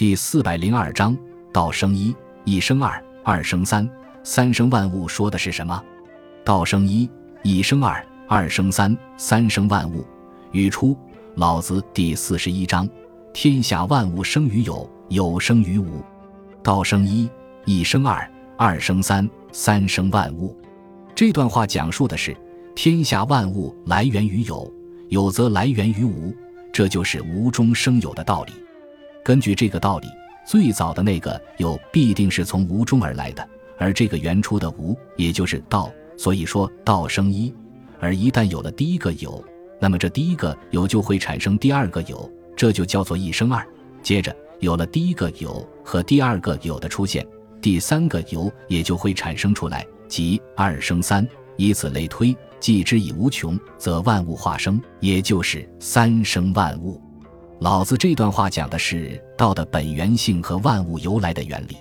第四百零二章：道生一，一生二，二生三，三生万物。说的是什么？道生一，一生二，二生三，三生万物。语出《老子》第四十一章：天下万物生于有，有生于无。道生一，一生二，二生三，三生万物。这段话讲述的是天下万物来源于有，有则来源于无，这就是无中生有的道理。根据这个道理，最早的那个有必定是从无中而来的，而这个原初的无，也就是道。所以说道生一，而一旦有了第一个有，那么这第一个有就会产生第二个有，这就叫做一生二。接着有了第一个有和第二个有的出现，第三个有也就会产生出来，即二生三，以此类推，既之以无穷，则万物化生，也就是三生万物。老子这段话讲的是道的本源性和万物由来的原理。